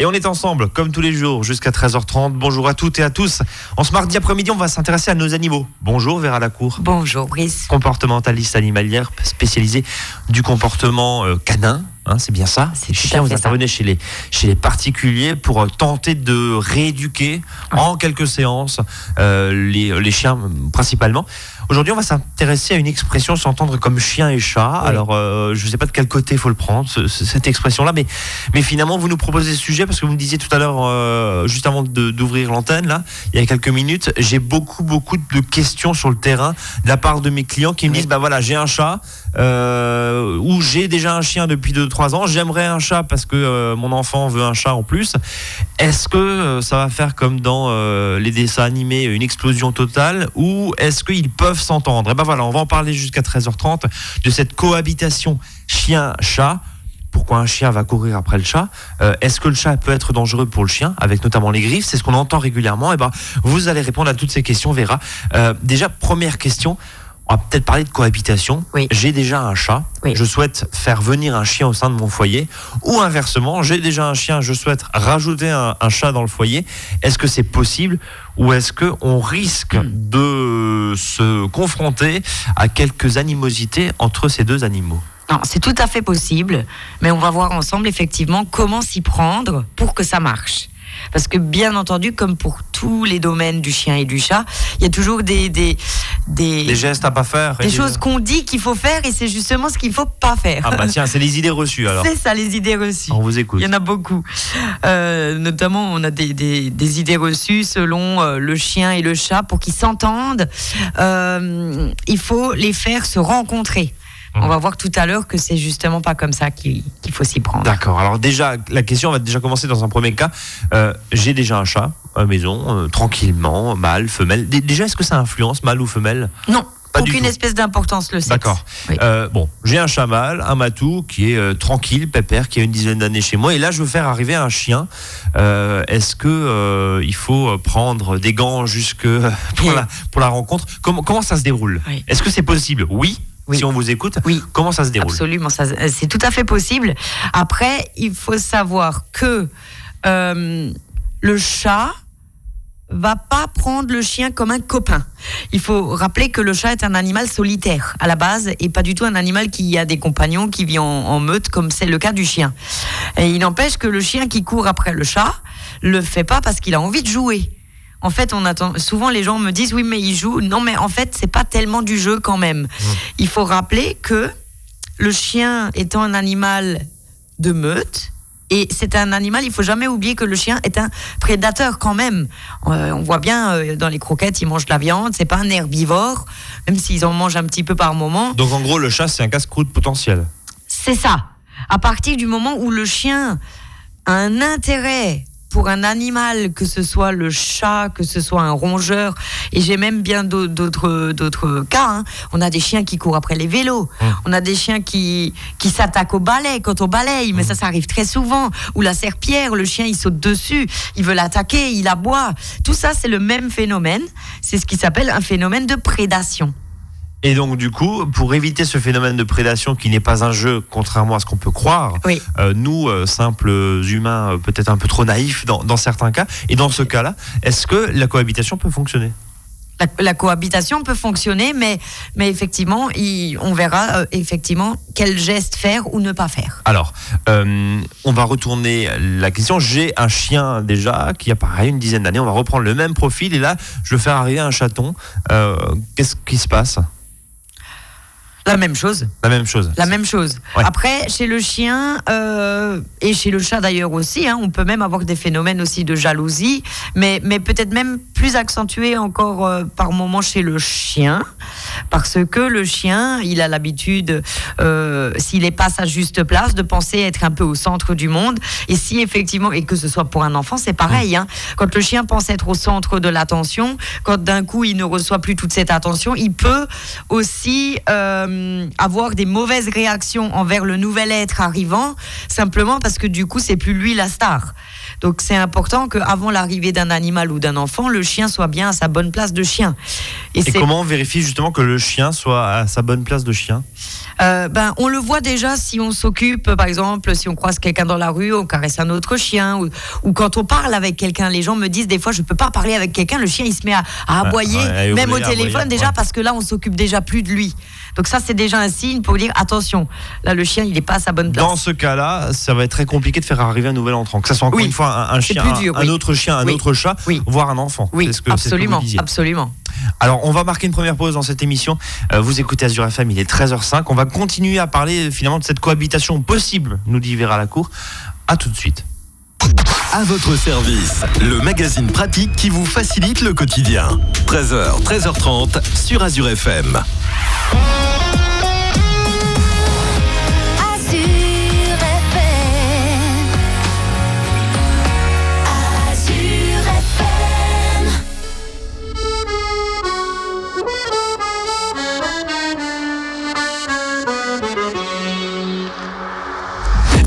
Et on est ensemble, comme tous les jours, jusqu'à 13h30. Bonjour à toutes et à tous. En ce mardi après-midi, on va s'intéresser à nos animaux. Bonjour Vera Lacour. Bonjour Brice. Comportementaliste animalière spécialisée du comportement euh, canin. Hein, c'est bien ça? C'est à vous ça. intervenez chez les, chez les particuliers pour euh, tenter de rééduquer en quelques séances euh, les, les chiens principalement. Aujourd'hui, on va s'intéresser à une expression s'entendre comme chien et chat. Oui. Alors, euh, je ne sais pas de quel côté il faut le prendre, ce- ce- cette expression-là, mais, mais finalement, vous nous proposez ce sujet parce que vous me disiez tout à l'heure, euh, juste avant d'ouvrir l'antenne, là, il y a quelques minutes, j'ai beaucoup, beaucoup de questions sur le terrain de la part de mes clients qui me Oui. disent, bah voilà, j'ai un chat, euh, ou j'ai déjà un chien depuis 2-3 ans, j'aimerais un chat parce que euh, mon enfant veut un chat en plus. Est-ce que euh, ça va faire comme dans euh, les dessins animés, une explosion totale, ou est-ce qu'ils peuvent s'entendre? Et ben voilà, on va en parler jusqu'à 13h30 de cette cohabitation chien-chat. Pourquoi un chien va courir après le chat? Est-ce que le chat peut être dangereux pour le chien, avec notamment les griffes? C'est ce qu'on entend régulièrement. Et ben, vous allez répondre à toutes ces questions, Vera. Déjà, première question. On va peut-être parler de cohabitation. Oui. J'ai déjà un chat. Oui. Je souhaite faire venir un chien au sein de mon foyer. Ou inversement, j'ai déjà un chien. Je souhaite rajouter un, un chat dans le foyer. Est-ce que c'est possible ou est-ce que on risque Hmm. de se confronter à quelques animosités entre ces deux animaux? Non, c'est tout à fait possible, mais on va voir ensemble effectivement comment s'y prendre pour que ça marche. Parce que bien entendu, comme pour tous les domaines du chien et du chat, il y a toujours des des des, Des gestes à pas faire des choses qu'on dit qu'il faut faire et c'est justement ce qu'il faut pas faire. Ah bah tiens, c'est les idées reçues alors. c'est ça les idées reçues. On vous écoute. Il y en a beaucoup. Euh, notamment, on a des, des- des idées reçues selon euh, le chien et le chat pour qu'ils s'entendent. euh, il faut les faire se rencontrer. Mhm. On va voir tout à l'heure que c'est justement pas comme ça qu'il faut s'y prendre. D'accord. Alors déjà, la question va déjà commencer dans un premier cas. Euh, j'ai déjà un chat à la maison, euh, tranquillement, mâle, femelle. Dé- Déjà, est-ce que ça influence mâle ou femelle? Non, Pas aucune espèce d'importance le sexe. D'accord. Oui. Euh, bon, j'ai un chat mâle, un matou qui est euh, tranquille, pépère, qui a une dizaine d'années chez moi. Et là, je veux faire arriver un chien. Euh, Est-ce que il faut prendre des gants jusque pour Oui. la pour la rencontre? Comment comment ça se déroule? Oui. Est-ce que c'est possible? Oui. Oui. Si on vous écoute, Oui. comment ça se déroule Absolument, euh, c'est tout à fait possible. Après, il faut savoir que euh, le chat va pas prendre le chien comme un copain. Il faut rappeler que le chat est un animal solitaire à la base et pas du tout un animal qui a des compagnons, qui vit en, en meute comme c'est le cas du chien. Et il n'empêche que le chien qui court après le chat le fait pas parce qu'il a envie de jouer. En fait, on attend. Souvent, les gens me disent oui, mais il joue. Non, mais en fait, c'est pas tellement du jeu quand même. Il faut rappeler que le chien étant un animal de meute, et c'est un animal, il faut jamais oublier que le chien est un prédateur quand même. Euh, on voit bien euh, dans les croquettes, ils mangent de la viande, c'est pas un herbivore, même s'ils en mangent un petit peu par moment. Donc en gros, le chat, c'est un casse-croûte potentiel. C'est ça. À partir du moment où le chien a un intérêt pour un animal, que ce soit le chat, que ce soit un rongeur, et j'ai même bien d'au- d'autres d'autres cas. hein. On a des chiens qui courent après les vélos. On a des chiens qui qui s'attaquent au balai quand on balaye, mais ça, ça arrive très souvent. Ou la serpillère, le chien il saute dessus, il veut l'attaquer, il aboie. Tout ça, c'est le même phénomène. C'est ce qui s'appelle un phénomène de prédation. Et donc, du coup, pour éviter ce phénomène de prédation qui n'est pas un jeu, contrairement à ce qu'on peut croire, Oui. euh, nous, euh, simples humains, euh, peut-être un peu trop naïfs dans, dans certains cas, et dans ce cas-là, est-ce que la cohabitation peut fonctionner? La, la cohabitation peut fonctionner, mais, mais effectivement, il- on verra effectivement quel geste faire ou ne pas faire. Alors, on va retourner la question. J'ai un chien déjà qui a pareil une dizaine d'années. On va reprendre le même profil et là, je veux faire arriver un chaton. Qu'est-ce qui se passe? La même chose. La même chose. La même chose. Ouais. Après, chez le chien euh, et chez le chat d'ailleurs aussi, hein, on peut même avoir des phénomènes aussi de jalousie, mais, mais peut-être même plus accentués encore euh, par moment chez le chien, parce que le chien, il a l'habitude, euh, s'il n'est pas à sa juste place, de penser être un peu au centre du monde. Et si effectivement, et que ce soit pour un enfant, c'est pareil. Hein, quand le chien pense être au centre de l'attention, quand d'un coup il ne reçoit plus toute cette attention, il peut aussi euh, avoir des mauvaises réactions envers le nouvel être arrivant, simplement parce que du coup, c'est plus lui la star. Donc c'est important qu'avant l'arrivée d'un animal ou d'un enfant, le chien soit bien à sa bonne place de chien. Et, comment on vérifie justement que le chien soit à sa bonne place de chien? Euh, ben, on le voit déjà si on s'occupe, par exemple, si on croise quelqu'un dans la rue, on caresse un autre chien, ou, quand on parle avec quelqu'un. Les gens me disent des fois, je peux pas parler avec quelqu'un, le chien il se met à, aboyer, même au téléphone déjà, parce que là on s'occupe déjà plus de lui. Donc ça, c'est déjà un signe pour dire attention. Là, le chien, il n'est pas à sa bonne place. Dans ce cas-là, ça va être très compliqué de faire arriver un nouvel entrant. Que ce soit encore une fois un, chien, un, autre chien, un autre chat, voire un enfant. Oui, ce que, absolument, absolument. Alors, on va marquer une première pause dans cette émission. Euh, vous écoutez Azure FM, il est 13h05. On va continuer à parler finalement de cette cohabitation possible, nous dit Vera Lacour. À tout de suite. À votre service, le magazine pratique qui vous facilite le quotidien. 13h, 13h30 sur Azure FM.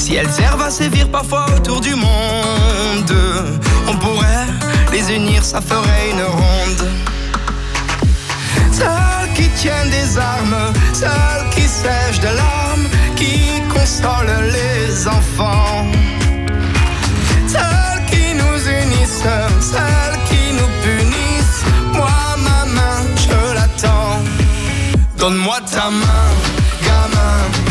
Si elles servent à sévir parfois autour du monde, on pourrait les unir, ça ferait une ronde. Celles qui tiennent des armes, celles qui sèchent de larmes, qui consolent les enfants. Celles qui nous unissent, celles qui nous punissent. Moi, ma main, je l'attends. Donne-moi ta main, gamin,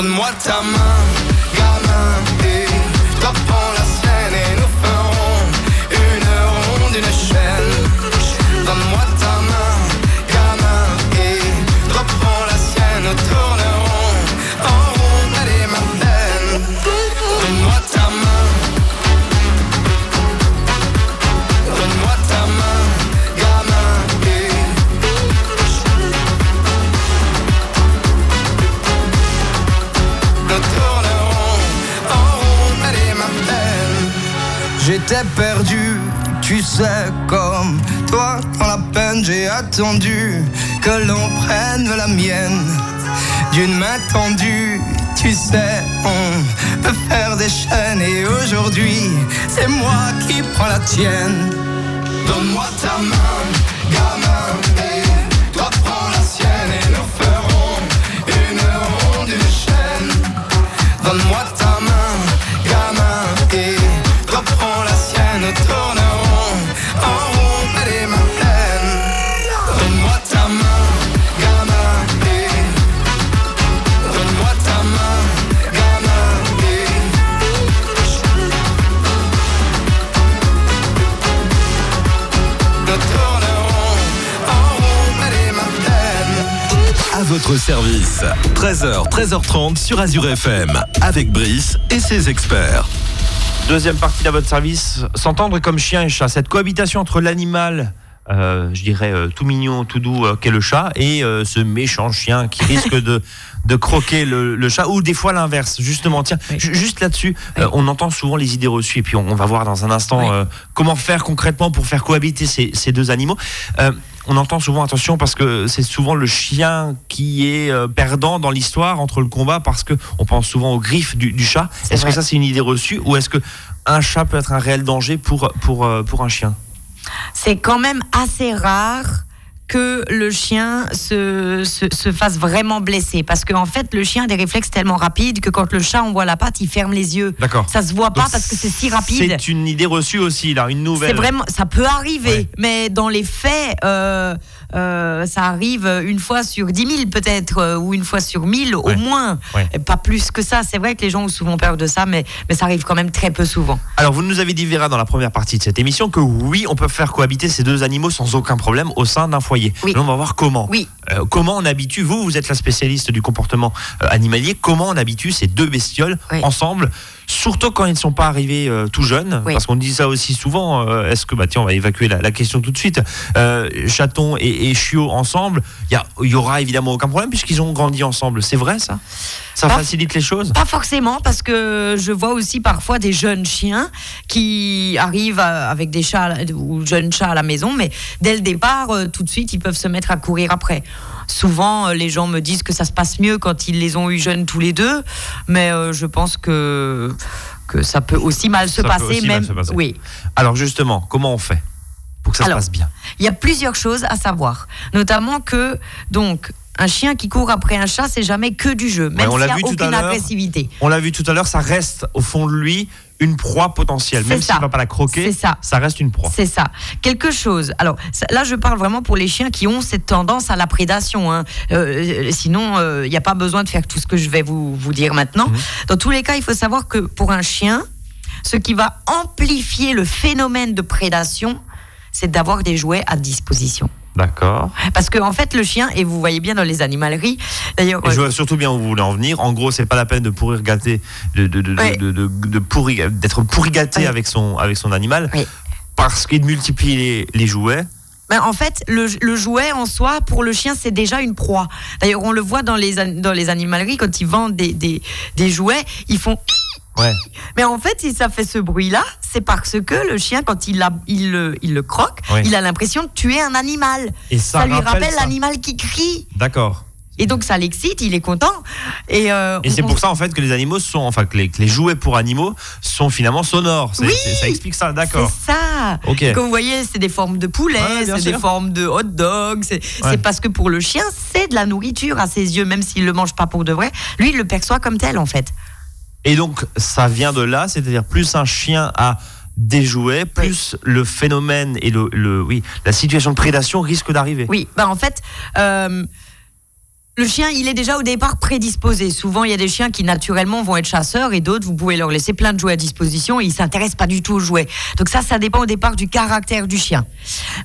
Donne-moi ta main, que l'on prenne la mienne d'une main tendue. Tu sais, on peut faire des chaînes et aujourd'hui, c'est moi qui prends la tienne. Donne-moi ta main, gamin, toi prends la sienne et nous ferons une ronde, chaîne. Donne-moi ta votre service, 13h, 13h30 sur Azure FM, avec Brice et ses experts. Deuxième partie à votre service, s'entendre comme chien et chat. Cette cohabitation entre l'animal euh, je dirais, euh, tout mignon, tout doux euh, qu'est le chat, et euh, ce méchant chien qui risque de, de croquer le, le chat, ou des fois l'inverse, justement. Tiens, Oui. juste là-dessus, Oui. euh, on entend souvent les idées reçues, et puis on, on va voir dans un instant Oui. euh, comment faire concrètement pour faire cohabiter ces, ces deux animaux. On entend souvent, attention, parce que c'est souvent le chien qui est euh, perdant dans l'histoire entre le combat, parce que on pense souvent aux griffes du, du chat. Est-ce que ça, c'est une idée reçue, ou est-ce que un chat peut être un réel danger pour, pour, euh, pour un chien? C'est quand même assez rare que le chien se, se, se fasse vraiment blesser. Parce qu'en fait, le chien a des réflexes tellement rapides que quand le chat envoie la patte, il ferme les yeux. D'accord. Ça se voit pas Donc, parce que c'est si rapide. C'est une idée reçue aussi, là, une nouvelle. C'est vraiment, ça peut arriver, Ouais. mais dans les faits, euh, euh, ça arrive une fois sur 10 000 peut-être, euh, ou une fois sur 1000 Ouais. au moins. Ouais. Pas plus que ça. C'est vrai que les gens ont souvent peur de ça, mais, mais ça arrive quand même très peu souvent. Alors, vous nous avez dit, Vera, dans la première partie de cette émission, que oui, on peut faire cohabiter ces deux animaux sans aucun problème au sein d'un foyer. Oui. On va voir comment. Oui. Euh, comment on habitue, vous, vous êtes la spécialiste du comportement euh, animalier, comment on habitue ces deux bestioles Oui. ensemble Surtout quand ils ne sont pas arrivés euh, tout jeunes, Oui. parce qu'on dit ça aussi souvent. euh, Est-ce que, bah tiens, on va évacuer la, la question tout de suite. Euh, chaton et, et chiot ensemble, il y, aura évidemment aucun problème puisqu'ils ont grandi ensemble. C'est vrai ça? Ça Pas- facilite les choses? Pas forcément, parce que je vois aussi parfois des jeunes chiens qui arrivent avec des chats ou jeunes chats à la maison, mais dès le départ, tout de suite, ils peuvent se mettre à courir après. Souvent, euh, les gens me disent que ça se passe mieux quand ils les ont eu jeunes tous les deux, mais euh, je pense que que ça peut aussi mal se Ça passer, mal même. se passer. Oui. Alors justement, comment on fait pour que ça Alors, se passe bien? Il y a plusieurs choses à savoir, notamment que donc un chien qui court après un chat, c'est jamais que du jeu, même s'il n'y a aucune agressivité. On l'a vu tout à l'heure, ça reste au fond de lui une proie potentielle. Même ça. s'il ne va pas la croquer, C'est ça. reste une proie. C'est ça. Quelque chose. Alors ça- là, je parle vraiment pour les chiens qui ont cette tendance à la prédation. hein. Euh, sinon, il n'y a pas besoin de faire tout ce que je vais vous, vous dire maintenant. Mhm. Dans tous les cas, il faut savoir que pour un chien, ce qui va amplifier le phénomène de prédation, c'est d'avoir des jouets à disposition. D'accord. Parce que en fait, le chien, et vous voyez bien dans les animaleries, d'ailleurs, je vois surtout bien où vous voulez en venir. En gros, c'est pas la peine de pourrir gâter, de, de, de, Ouais. de, de- de pourri- d'être pourri gâté Ouais. avec son, avec son animal. Parce qu'il multiplie les, les jouets. Ben, en fait, le, le jouet en soi, pour le chien, c'est déjà une proie. D'ailleurs, on le voit dans les, an- dans les animaleries, quand ils vendent des, des, des jouets, ils font... Ouais. Mais en fait, si ça fait ce bruit-là, c'est parce que le chien, quand il, le, il le croque, Oui. il a l'impression de tuer un animal. Et ça, Ça, lui rappelle l'animal qui crie. D'accord. Et donc, ça l'excite, il est content. Et, euh, Et c'est on- pour ça en fait que les animaux sont, enfin que les, que les jouets pour animaux sont finalement sonores. Oui. ça explique ça, d'accord. C'est ça. Ok. Comme vous voyez, c'est des formes de poulet, Ouais, c'est des formes de hot dog. C'est Ouais. parce que pour le chien, c'est de la nourriture à ses yeux, même s'il le mange pas pour de vrai. Lui, il le perçoit comme tel, en fait. Et donc ça vient de là, c'est-à-dire plus un chien a des jouets, plus le phénomène et le, le- oui, la situation de prédation risque d'arriver. Oui, bah en fait, euh, le chien, il est déjà au départ prédisposé. Souvent, il y a des chiens qui naturellement vont être chasseurs et d'autres, vous pouvez leur laisser plein de jouets à disposition et ils s'intéressent pas du tout aux jouets. Donc ça, ça dépend au départ du caractère du chien.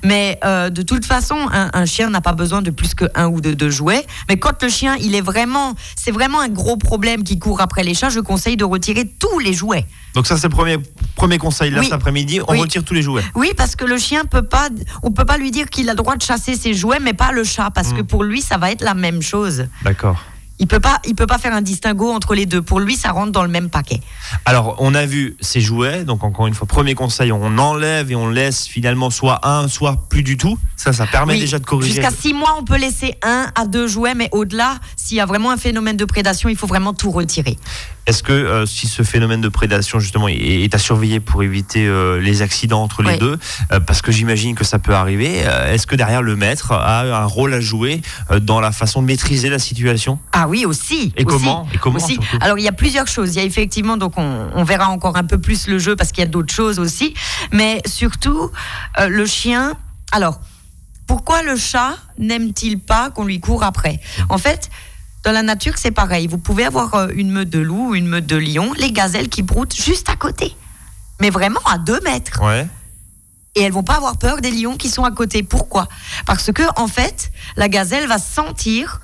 Mais euh, de toute façon, un, un chien n'a pas besoin de plus que un ou de deux jouets. Mais quand le chien, il est vraiment, c'est vraiment un gros problème qui court après les chats, je conseille de retirer tous les jouets. Donc ça c'est le premier, premier conseil là Oui. cet après-midi, on Oui. retire tous les jouets. Oui, parce que le chien peut pas, on peut pas lui dire qu'il a le droit de chasser ses jouets, mais pas le chat, parce que pour lui, ça va être la même chose. D'accord. Il peut pas, il peut pas faire un distinguo entre les deux. Pour lui, ça rentre dans le même paquet. Alors, on a vu ces jouets. Donc, encore une fois, premier conseil, on enlève et on laisse finalement soit un, soit plus du tout. Ça, ça permet Oui, déjà de corriger. Jusqu'à six mois, on peut laisser un à deux jouets, mais au-delà, s'il y a vraiment un phénomène de prédation, il faut vraiment tout retirer. Est-ce que euh, si ce phénomène de prédation justement est, est à surveiller pour éviter euh, les accidents entre les Oui. deux, euh, parce que j'imagine que ça peut arriver, euh, est-ce que derrière le maître a un rôle à jouer euh, dans la façon de maîtriser la situation? Ah oui, aussi. Et aussi, comment? Et comment aussi. Alors il y a plusieurs choses. Il y a effectivement, donc on, on verra encore un peu plus le jeu parce qu'il y a d'autres choses aussi. Mais surtout, euh, le chien. Alors, pourquoi le chat n'aime-t-il pas qu'on lui court après? En fait. Dans la nature, c'est pareil. Vous pouvez avoir euh, une meute de loups ou une meute de lions, les gazelles qui broutent juste à côté. Mais vraiment à deux mètres Ouais. et elles vont pas avoir peur des lions qui sont à côté. Pourquoi? Parce que en fait, la gazelle va sentir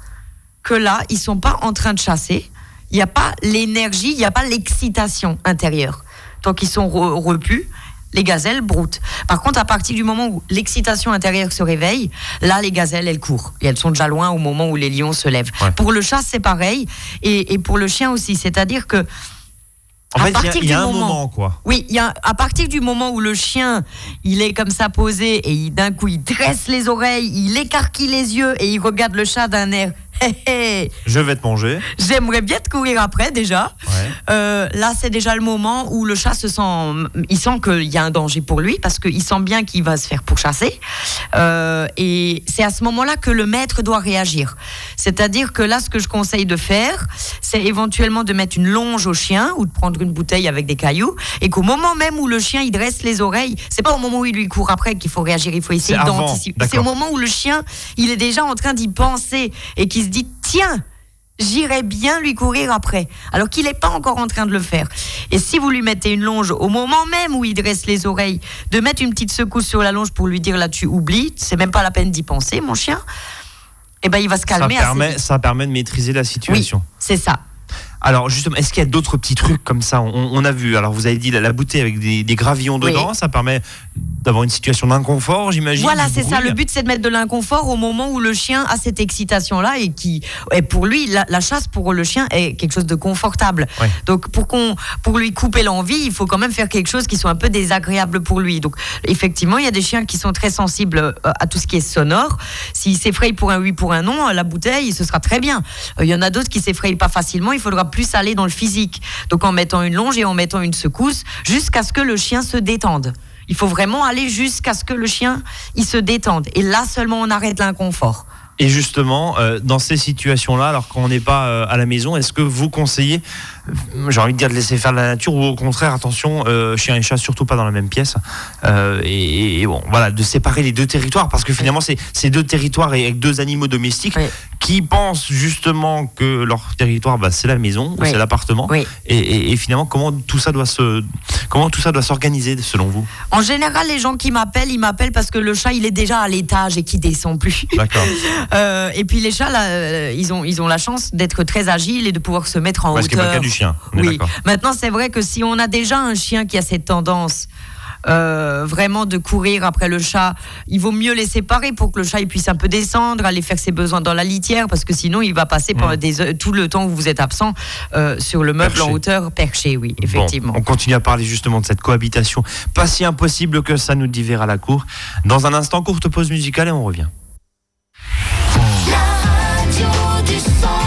que là, ils sont pas en train de chasser. Il n'y a pas l'énergie, il n'y a pas l'excitation intérieure. Tant qu'ils sont re- repus, les gazelles broutent. Par contre, à partir du moment où l'excitation intérieure se réveille, là, les gazelles, elles courent. Et elles sont déjà loin au moment où les lions se lèvent. Ouais. Pour le chat, c'est pareil. Et, et pour le chien aussi. C'est-à-dire que En À fait, il y a- partir y a, du un moment- moment, quoi. oui, il y a, à partir du moment où le chien, il est comme ça posé et d'un coup il dresse les oreilles, il écarquille les yeux et il regarde le chat d'un air. Je vais te manger. J'aimerais bien te courir après déjà. Ouais. Euh, là, c'est déjà le moment où le chat se sent, il sent qu'il y a un danger pour lui parce qu'il sent bien qu'il va se faire pourchasser. Euh, et c'est à ce moment-là que le maître doit réagir. C'est-à-dire que là, ce que je conseille de faire, c'est éventuellement de mettre une longe au chien ou de prendre une bouteille avec des cailloux et qu'au moment même où le chien il dresse les oreilles, c'est pas au moment où il lui court après qu'il faut réagir. Il faut essayer d'anticiper. C'est au moment où le chien, il est déjà en train d'y penser et qu'il se dit tiens j'irais bien lui courir après, alors qu'il n'est pas encore en train de le faire. Et si vous lui mettez une longe au moment même où il dresse les oreilles, de mettre une petite secousse sur la longe pour lui dire là tu oublies, c'est même pas la peine d'y penser, mon chien, eh ben il va se Ça calmer assez permet, vite. ça permet de maîtriser la situation. C'est ça. Alors justement, est-ce qu'il y a d'autres petits trucs comme ça on, on a vu, alors vous avez dit la, la bouteille avec des, des gravillons Oui. dedans, ça permet d'avoir une situation d'inconfort, j'imagine. Voilà, c'est ça. Le but, c'est de mettre de l'inconfort au moment où le chien a cette excitation-là et qui, et pour lui, la, la chasse pour le chien est quelque chose de confortable. Donc, pour qu'on, pour lui couper l'envie, il faut quand même faire quelque chose qui soit un peu désagréable pour lui. Donc, effectivement, il y a des chiens qui sont très sensibles euh, à tout ce qui est sonore. S'il s'effraie pour un oui, pour un non, la bouteille, ce sera très bien. Euh, Il y en a d'autres qui s'effrayent pas facilement. Il faudra plus aller dans le physique. Donc, en mettant une longe et en mettant une secousse, jusqu'à ce que le chien se détende. Il faut vraiment aller jusqu'à ce que le chien il se détende. Et là seulement on arrête l'inconfort. Et justement, euh, dans ces situations-là, alors quand on n'est pas euh, à la maison, est-ce que vous conseillez, euh, j'ai envie de dire de laisser faire la nature, ou au contraire, attention, chien et chat, surtout pas dans la même pièce, et, et bon, voilà, de séparer les deux territoires, parce que finalement, c'est c'est deux territoires et avec deux animaux domestiques Oui. Qui pensent justement que leur territoire, bah, c'est la maison, Oui. c'est l'appartement, Oui. et, et- et finalement, comment tout ça doit se, comment tout ça doit s'organiser selon vous? En général, les gens qui m'appellent, ils m'appellent parce que le chat il est déjà à l'étage et qui descend plus. D'accord. Euh, et puis les chats là, euh, ils ont ils ont la chance d'être très agiles et de pouvoir se mettre en Parce qu'il n'y a pas le hauteur. cas du chien. On Oui. Maintenant, c'est vrai que si on a déjà un chien qui a cette tendance euh, vraiment de courir après le chat, il vaut mieux les séparer pour que le chat il puisse un peu descendre, aller faire ses besoins dans la litière, parce que sinon il va passer pendant des heures- tout le temps où vous êtes absent euh, sur le meuble Perché. en hauteur perché, oui, effectivement. Bon, on continue à parler justement de cette cohabitation. Pas si impossible que ça nous divers à la cour. Dans un instant, courte pause musicale et on revient. La radio du centre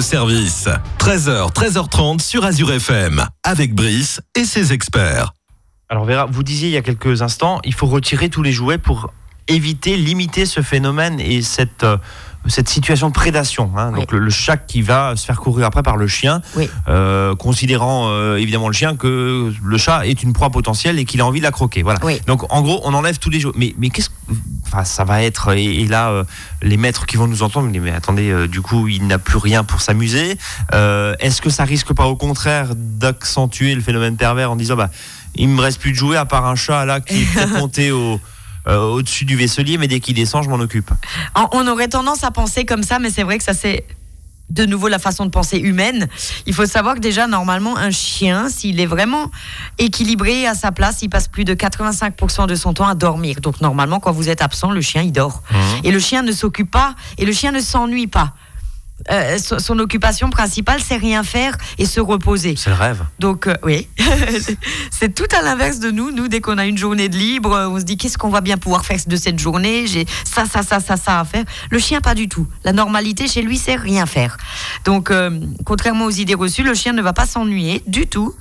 service. 13h, 13h30 sur Azure FM, avec Brice et ses experts. Alors Vera, vous disiez il y a quelques instants, il faut retirer tous les jouets pour éviter, limiter ce phénomène et cette, euh, cette situation de prédation. hein. Oui. Donc le, le chat qui va se faire courir après par le chien, Oui. euh, considérant euh, évidemment le chien que le chat est une proie potentielle et qu'il a envie de la croquer. Voilà. Oui. Donc en gros, on enlève tous les jouets. Mais, mais qu'est-ce que... Enfin, ça va être... Et, et là, euh, les maîtres qui vont nous entendre, mais, mais attendez, du coup, il n'a plus rien pour s'amuser. Est-ce que ça risque pas au contraire d'accentuer le phénomène pervers en disant, bah, il me reste plus de jouets à part un chat là qui est monté au... euh, au-dessus du vaisselier, mais dès qu'il descend, je m'en occupe. On- On aurait tendance à penser comme ça, mais c'est vrai que ça c'est de nouveau la façon de penser humaine. Il faut savoir que déjà normalement un chien, s'il est vraiment équilibré à sa place, il passe plus de 85% de son temps à dormir. Donc normalement quand vous êtes absent, le chien il dort. Et le chien ne s'occupe pas et le chien ne s'ennuie pas. Euh, son, son occupation principale, c'est rien faire et se reposer. C'est le rêve. Donc euh, oui, c'est tout à l'inverse de nous. Nous, dès qu'on a une journée de libre, euh, on se dit qu'est-ce qu'on va bien pouvoir faire de cette journée? J'ai ça, ça, ça, ça, ça à faire. Le chien, pas du tout. La normalité chez lui, c'est rien faire. Donc, euh, contrairement aux idées reçues, le chien ne va pas s'ennuyer du tout.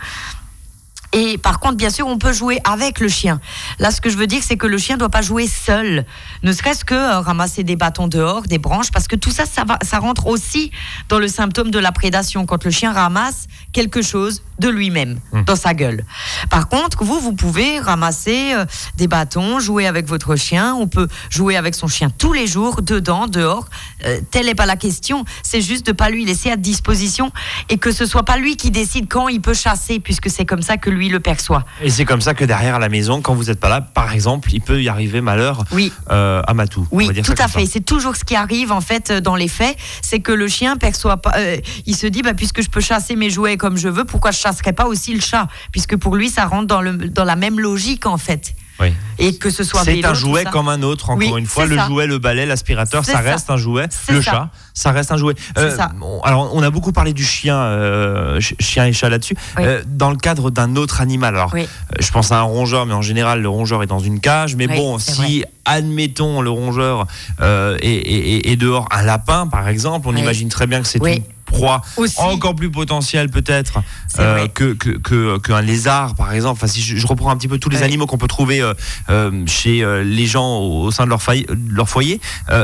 Et par contre, bien sûr, on peut jouer avec le chien. Là, ce que je veux dire, c'est que le chien ne doit pas jouer seul. Ne serait-ce que euh, ramasser des bâtons dehors, des branches, parce que tout ça, ça, va, ça rentre aussi dans le symptôme de la prédation, quand le chien ramasse quelque chose de lui-même dans sa gueule. Par contre, vous, vous pouvez ramasser euh, des bâtons, jouer avec votre chien. On peut jouer avec son chien tous les jours, dedans, dehors. Euh, telle n'est pas la question. C'est juste de pas lui laisser à disposition et que ce soit pas lui qui décide quand il peut chasser, puisque c'est comme ça que lui le perçoit. Et c'est comme ça que derrière à la maison, quand vous n'êtes pas là, par exemple, il peut y arriver malheur Oui. euh, à Matou. Oui, tout à fait. C'est toujours ce qui arrive en fait euh, dans les faits, c'est que le chien perçoit pas. euh, il se dit, bah, puisque je peux chasser mes jouets comme je veux, pourquoi je chasserais pas aussi le chat? Puisque pour lui, ça rentre dans, le, dans la même logique en fait. Oui. Et que ce soit C'est un jouet comme un autre, encore Oui, une fois. Le ça. jouet, le balai, l'aspirateur, ça ça. reste un jouet. Le ça. chat, ça reste un jouet. Ça. bon, alors, on a beaucoup parlé du chien, euh, ch- chien et chat là-dessus. Oui. Euh, dans le cadre d'un autre animal, alors euh, je pense à un rongeur, mais en général, le rongeur est dans une cage. Mais bon, si, admettons, le rongeur euh, est, est- est- est dehors, un lapin, par exemple, on imagine très bien que c'est une proie Aussi. encore plus potentielle peut-être euh, que que- que- qu'un lézard par exemple enfin si je, je reprends un petit peu tous les animaux qu'on peut trouver euh, euh, chez les gens au, au sein de leur, faille- leur foyer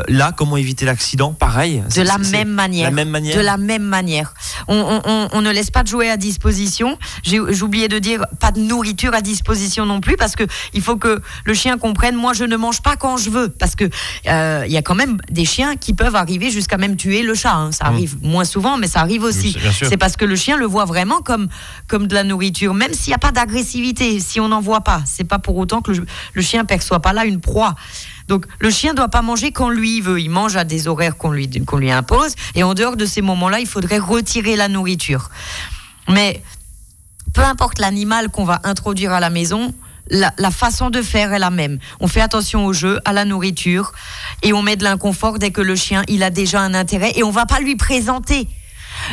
là comment éviter l'accident? Pareil De la même manière. la même manière De la même manière. On, on- on- on ne laisse pas de jouets à disposition. J'ai oublié de dire pas de nourriture à disposition non plus parce que il faut que le chien comprenne. Moi, je ne mange pas quand je veux parce que il y a quand même des chiens qui peuvent arriver jusqu'à même tuer le chat. hein. Ça arrive moins souvent, mais ça arrive aussi. C'est parce que le chien le voit vraiment comme comme de la nourriture, même s'il n'y a pas d'agressivité, si on n'en voit pas. C'est pas pour autant que le, le chien perçoit pas là une proie. Donc le chien doit pas manger quand lui veut. Il mange à des horaires qu'on lui qu'on lui impose, et en dehors de ces moments-là, il faudrait retirer la nourriture. Mais peu importe l'animal qu'on va introduire à la maison. La, la façon de faire est la même. On fait attention au jeu, à la nourriture, et on met de l'inconfort dès que le chien il a déjà un intérêt, et on va pas lui présenter.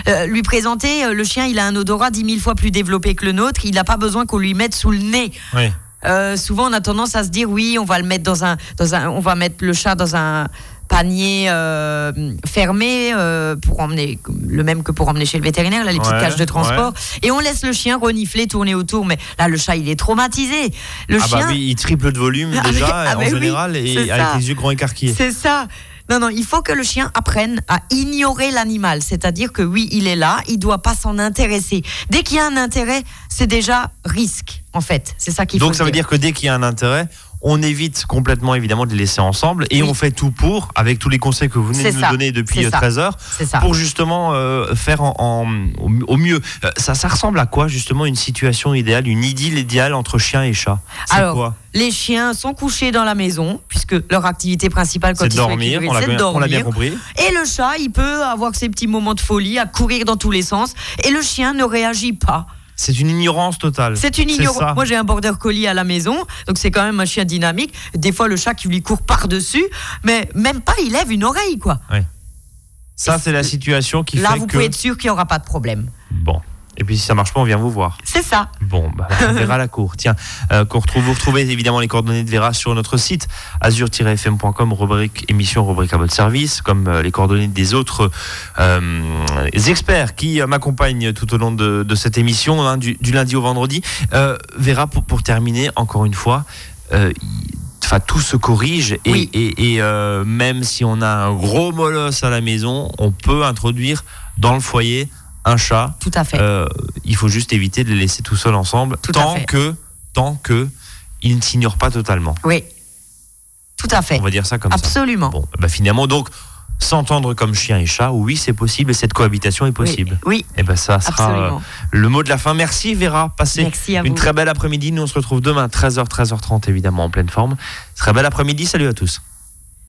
Euh, lui présenter, euh, le chien il a un odorat dix mille fois plus développé que le nôtre, il n'a pas besoin qu'on lui mette sous le nez. Oui. Euh, souvent, on a tendance à se dire oui, on va le mettre dans un, dans un, on va mettre le chat dans un panier euh, fermé euh, pour emmener le même que pour emmener chez le vétérinaire, là, les petites Ouais, cages de transport, et on laisse le chien renifler, tourner autour. Mais là, le chat, il est traumatisé. Le ah bah chien, oui il triple de volume Ah déjà ah en oui, général et avec ça. les yeux grands écarquillés c'est ça. Non, non, il faut que le chien apprenne à ignorer l'animal. C'est-à-dire que oui, il est là, il doit pas s'en intéresser. Dès qu'il y a un intérêt, c'est déjà risque, en fait. C'est ça qu'il faut donc ça veut dire que dès qu'il y a un intérêt on évite complètement évidemment de les laisser ensemble et Oui. on fait tout pour, avec tous les conseils que vous venez de nous donner depuis C'est ça. 13 heures, C'est ça. pour justement euh, faire en, en- au, au mieux. Euh, ça, ça ressemble à quoi justement une situation idéale, une idylle idéale entre chien et chat Alors, quoi? les chiens sont couchés dans la maison, puisque leur activité principale quand ils dormir, c'est de bien, on l'a bien dormir. compris. Et le chat, il peut avoir ses petits moments de folie, à courir dans tous les sens, et le chien ne réagit pas. C'est une ignorance totale. C'est une ignorance. Moi, j'ai un border collie à la maison, donc c'est quand même un chien dynamique. Des fois, le chat qui lui court par-dessus, mais même pas, il lève une oreille, quoi. Ça, c'est la situation qui Là, fait vous que. pouvez être sûr qu'il n'y aura pas de problème. Bon. Et puis si ça marche pas, on vient vous voir. C'est ça. Bon, bah, Vera la cour. Tiens, euh, qu'on retrouve, vous retrouvez évidemment les coordonnées de Vera sur notre site azur-fm.com, rubrique émission, rubrique à votre service, comme euh, les coordonnées des autres euh, experts qui euh, m'accompagnent tout au long de, de cette émission, hein, du, du lundi au vendredi. Euh, Vera, pour, pour terminer, encore une fois, euh, Enfin, tout se corrige et, Oui. et- et, euh, même si on a un gros molosse à la maison, on peut introduire dans le foyer un chat Tout à fait. euh, il faut juste éviter de les laisser tout seuls ensemble Tout tant que tant que ils ne s'ignorent pas totalement. oui. Tout à fait. On va dire ça comme Absolument. ça. Bon, bah finalement donc s'entendre comme chien et chat, oui c'est possible et cette cohabitation est possible. Oui, Et ben ça sera absolument. euh, le mot de la fin. Merci Vera, passez Merci à une vous. très belle après-midi. Nous on se retrouve demain 13h 13h30 évidemment en pleine forme. Très bel après-midi. Salut à tous.